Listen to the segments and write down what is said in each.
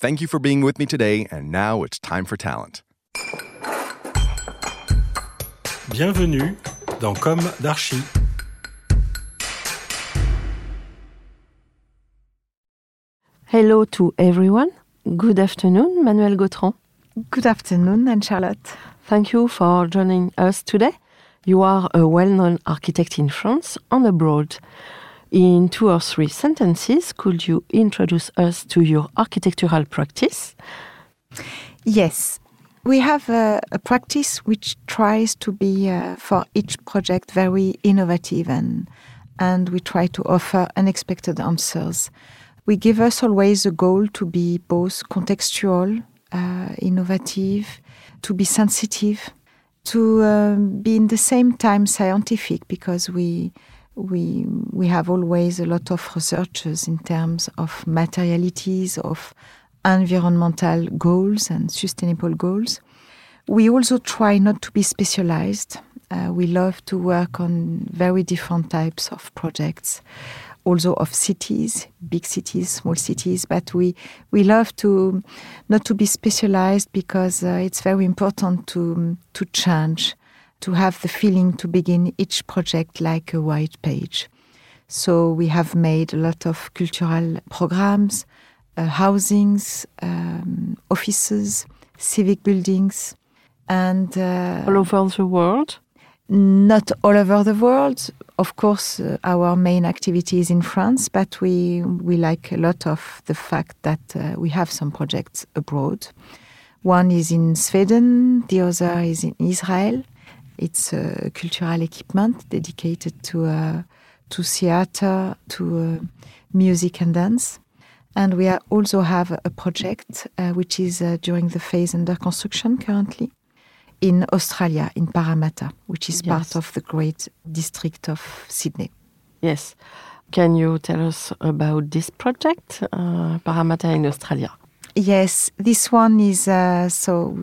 Thank you for being with me today, and now it's time for talent. Bienvenue dans Com d'Archi. Hello to everyone. Good afternoon, Manuelle Gautrand. Good afternoon, Anne Charlotte. Thank you for joining us today. You are a well known architect in France and abroad. In two or three sentences, could you introduce us to your architectural practice? Yes. We have a, a practice which tries to be, uh, for each project, very innovative and, and we try to offer unexpected answers we give us always a goal to be both contextual, uh, innovative, to be sensitive, to um, be in the same time scientific because we we we have always a lot of researchers in terms of materialities of environmental goals and sustainable goals. We also try not to be specialized. Uh, we love to work on very different types of projects also of cities, big cities, small cities. But we we love to not to be specialized because uh, it's very important to to change, to have the feeling to begin each project like a white page. So we have made a lot of cultural programs, uh, housings, um, offices, civic buildings, and uh, all over the world. Not all over the world, of course, uh, our main activity is in France, but we we like a lot of the fact that uh, we have some projects abroad. One is in Sweden, the other is in Israel. It's a cultural equipment dedicated to uh, to theater, to uh, music and dance. And we also have a project uh, which is uh, during the phase under construction currently in Australia, in Parramatta, which is yes. part of the great district of Sydney. Yes. Can you tell us about this project, uh, Parramatta in Australia? Yes, this one is uh, so.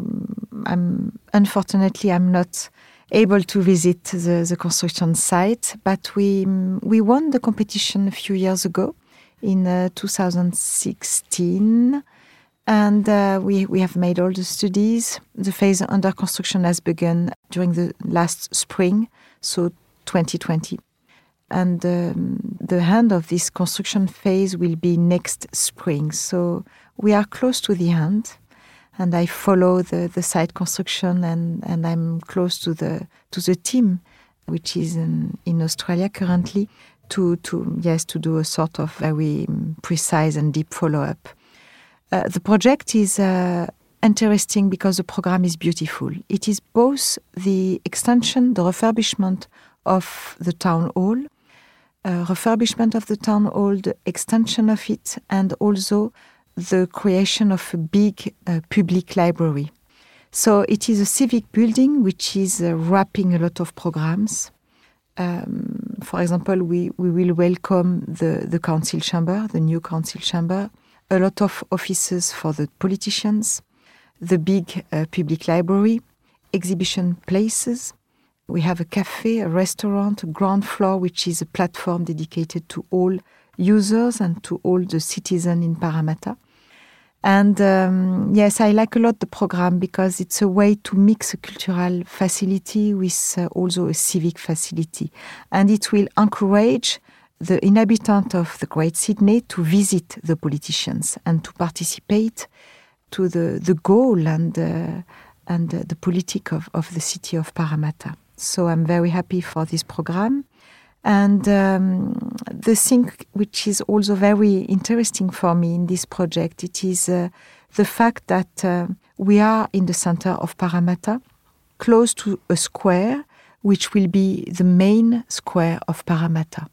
I'm unfortunately I'm not able to visit the, the construction site, but we we won the competition a few years ago in uh, 2016 and uh, we, we have made all the studies. The phase under construction has begun during the last spring, so 2020. And um, the end of this construction phase will be next spring. So we are close to the end. And I follow the, the site construction and, and I'm close to the to the team, which is in, in Australia currently, to, to yes to do a sort of very precise and deep follow up. Uh, the project is uh, interesting because the program is beautiful. It is both the extension, the refurbishment of the town hall, uh, refurbishment of the town hall, the extension of it, and also the creation of a big uh, public library. So it is a civic building which is uh, wrapping a lot of programs. Um, for example, we, we will welcome the, the council chamber, the new council chamber a lot of offices for the politicians, the big uh, public library, exhibition places. We have a cafe, a restaurant, a ground floor, which is a platform dedicated to all users and to all the citizens in Parramatta. And um, yes, I like a lot the program because it's a way to mix a cultural facility with uh, also a civic facility. And it will encourage the inhabitants of the Great Sydney to visit the politicians and to participate to the, the goal and, uh, and uh, the politic of, of the city of Parramatta. So I'm very happy for this program. And um, the thing which is also very interesting for me in this project, it is uh, the fact that uh, we are in the center of Parramatta, close to a square, which will be the main square of Parramatta.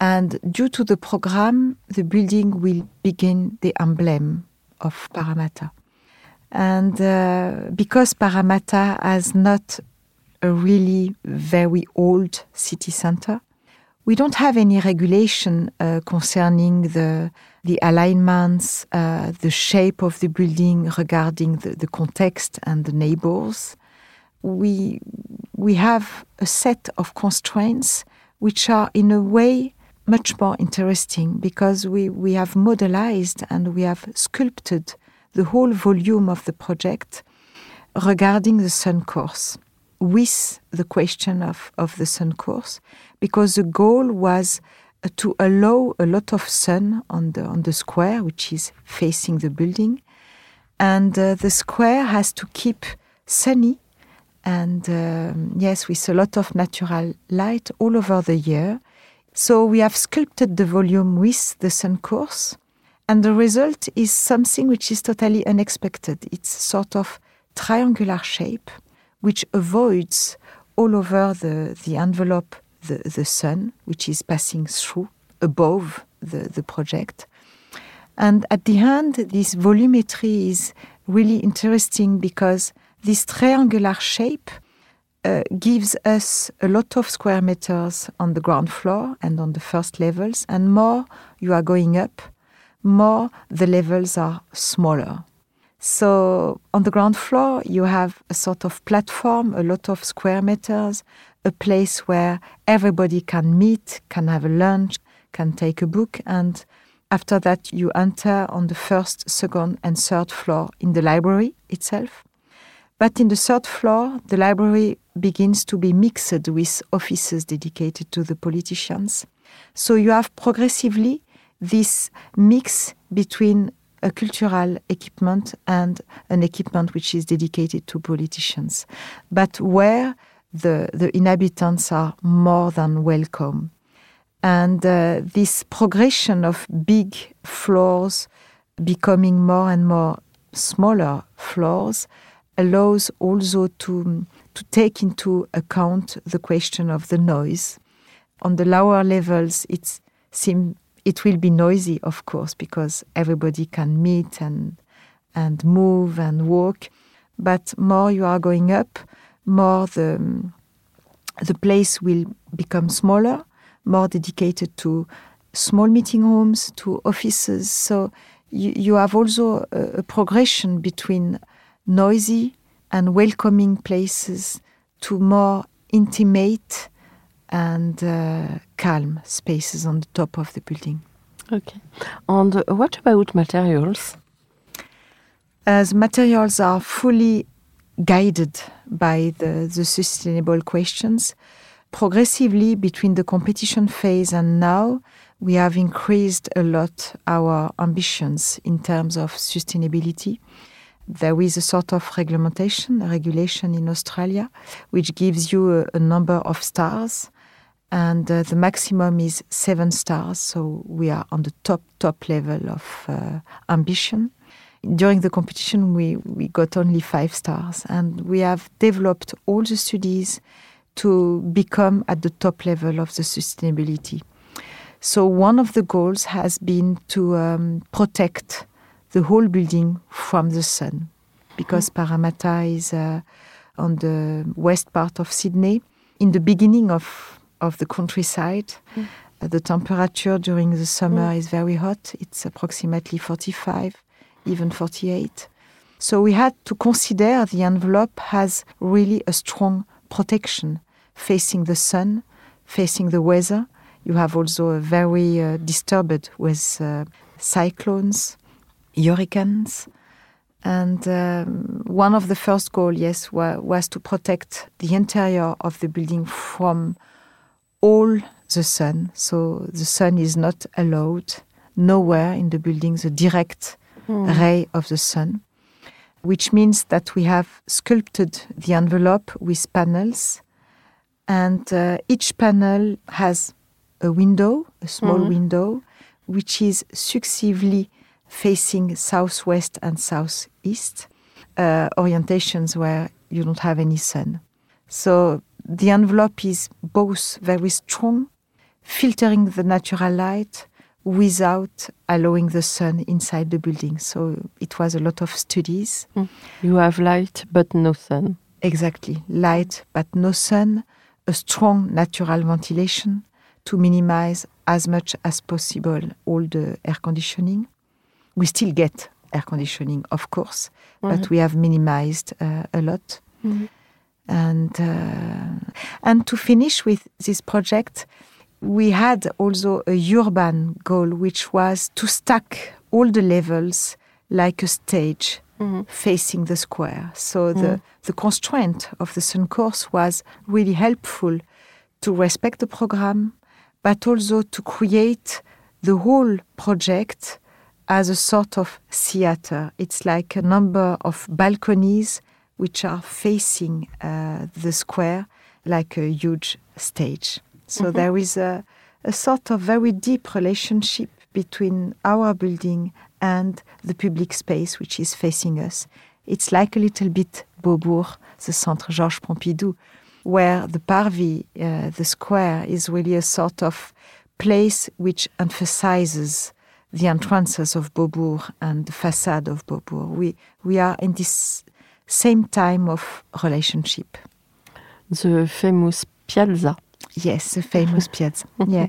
And due to the program, the building will begin the emblem of Parramatta. And uh, because Parramatta has not a really very old city center, we don't have any regulation uh, concerning the the alignments, uh, the shape of the building regarding the, the context and the neighbors. We we have a set of constraints which are in a way much more interesting because we, we have modelized and we have sculpted the whole volume of the project regarding the sun course with the question of, of the sun course because the goal was uh, to allow a lot of sun on the on the square, which is facing the building, and uh, the square has to keep sunny and um, yes, with a lot of natural light all over the year. So we have sculpted the volume with the sun course, and the result is something which is totally unexpected. It's sort of triangular shape, which avoids all over the, the envelope the, the sun, which is passing through above the, the project. And at the end, this volumetry is really interesting because this triangular shape uh, gives us a lot of square meters on the ground floor and on the first levels, and more you are going up, more the levels are smaller. So on the ground floor, you have a sort of platform, a lot of square meters, a place where everybody can meet, can have a lunch, can take a book, and after that, you enter on the first, second, and third floor in the library itself. But in the third floor, the library begins to be mixed with offices dedicated to the politicians. So you have progressively this mix between a cultural equipment and an equipment which is dedicated to politicians, but where the, the inhabitants are more than welcome. And uh, this progression of big floors becoming more and more smaller floors allows also to, to take into account the question of the noise. On the lower levels, it seem, it will be noisy, of course, because everybody can meet and, and move and walk. But more you are going up, more the, the place will become smaller, more dedicated to small meeting rooms, to offices. So you, you have also a, a progression between noisy and welcoming places to more intimate and uh, calm spaces on the top of the building. Okay. And uh, what about materials? As materials are fully guided by the, the sustainable questions. Progressively, between the competition phase and now, we have increased a lot our ambitions in terms of sustainability. There is a sort of regulation, a regulation in Australia, which gives you a, a number of stars, and uh, the maximum is seven stars. So we are on the top top level of uh, ambition during the competition, we, we got only five stars, and we have developed all the studies to become at the top level of the sustainability. So, one of the goals has been to um, protect the whole building from the sun, because mm. Parramatta is uh, on the west part of Sydney, in the beginning of, of the countryside. Mm. Uh, the temperature during the summer mm. is very hot, it's approximately 45 even 48. So we had to consider the envelope as really a strong protection facing the sun, facing the weather. You have also a very uh, disturbed with uh, cyclones, hurricanes. And um, one of the first goals, yes, wa was to protect the interior of the building from all the sun. So the sun is not allowed nowhere in the building, the direct ray of the sun, which means that we have sculpted the envelope with panels, and uh, each panel has a window, a small window, which is successively facing southwest and southeast, uh, orientations where you don't have any sun. So the envelope is both very strong, filtering the natural light without allowing the sun inside the building. So it was a lot of studies. Hmm. You have light but no sun. Exactly. Light but no sun, a strong natural ventilation to minimize as much as possible all the air conditioning. We still get air conditioning, of course, but mm-hmm. we have minimized uh, a lot. Mm-hmm. And uh, and to finish with this project, we had also a urban goal, which was to stack all the levels like a stage facing the square. So the, the constraint of the Sun course was really helpful to respect the program, but also to create the whole project as a sort of theater. It's like a number of balconies which are facing uh, the square like a huge stage. So there is a, a sort of very deep relationship between our building and the public space which is facing us. It's like a little bit Beaubourg, the Centre Georges Pompidou, where the Parvis, uh, the square, is really a sort of place which emphasizes the entrances of Beaubourg and the facade of Beaubourg. We, we are in this same time of relationship. The famous piazza. Yes, the famous piazza. Yeah.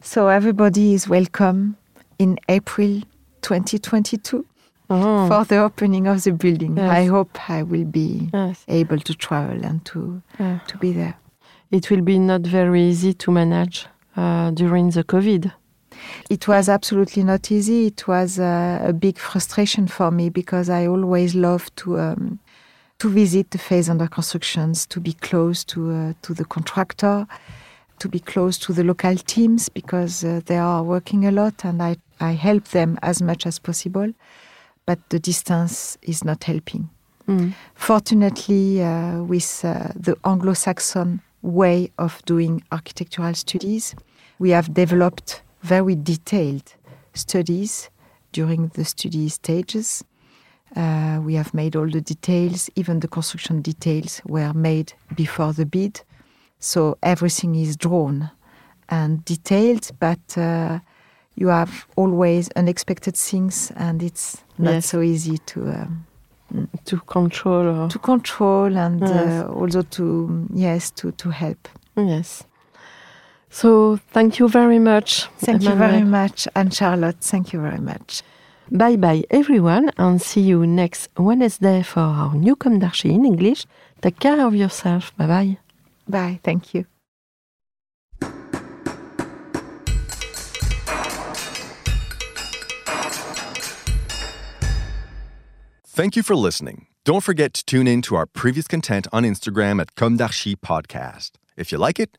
So everybody is welcome in April 2022 Oh, for the opening of the building. Yes. I hope I will be yes. able to travel and to Yeah. to be there. It will be not very easy to manage uh, during the COVID. It was absolutely not easy. It was uh, a big frustration for me because I always love to um, to visit the phase under constructions, to be close to uh, to the contractor, to be close to the local teams because uh, they are working a lot, and I I help them as much as possible. But the distance is not helping. Mm. Fortunately, uh, with uh, the Anglo-Saxon way of doing architectural studies, we have developed very detailed studies during the study stages. Uh, we have made all the details, even the construction details were made before the bid. So everything is drawn and detailed, but uh, you have always unexpected things, and it's not Yes. so easy to. Um, To control. Or, to control and Yes. uh, also to yes to to help. yes. So thank you very much. Thank you very much, Anne Charlotte. Thank you very much. Bye bye everyone and see you next Wednesday for our new Com d'Archi in English. Take care of yourself. Bye bye. Bye. Thank you. Thank you for listening. Don't forget to tune in to our previous content on Instagram at Com d'Archi Podcast. If you like it,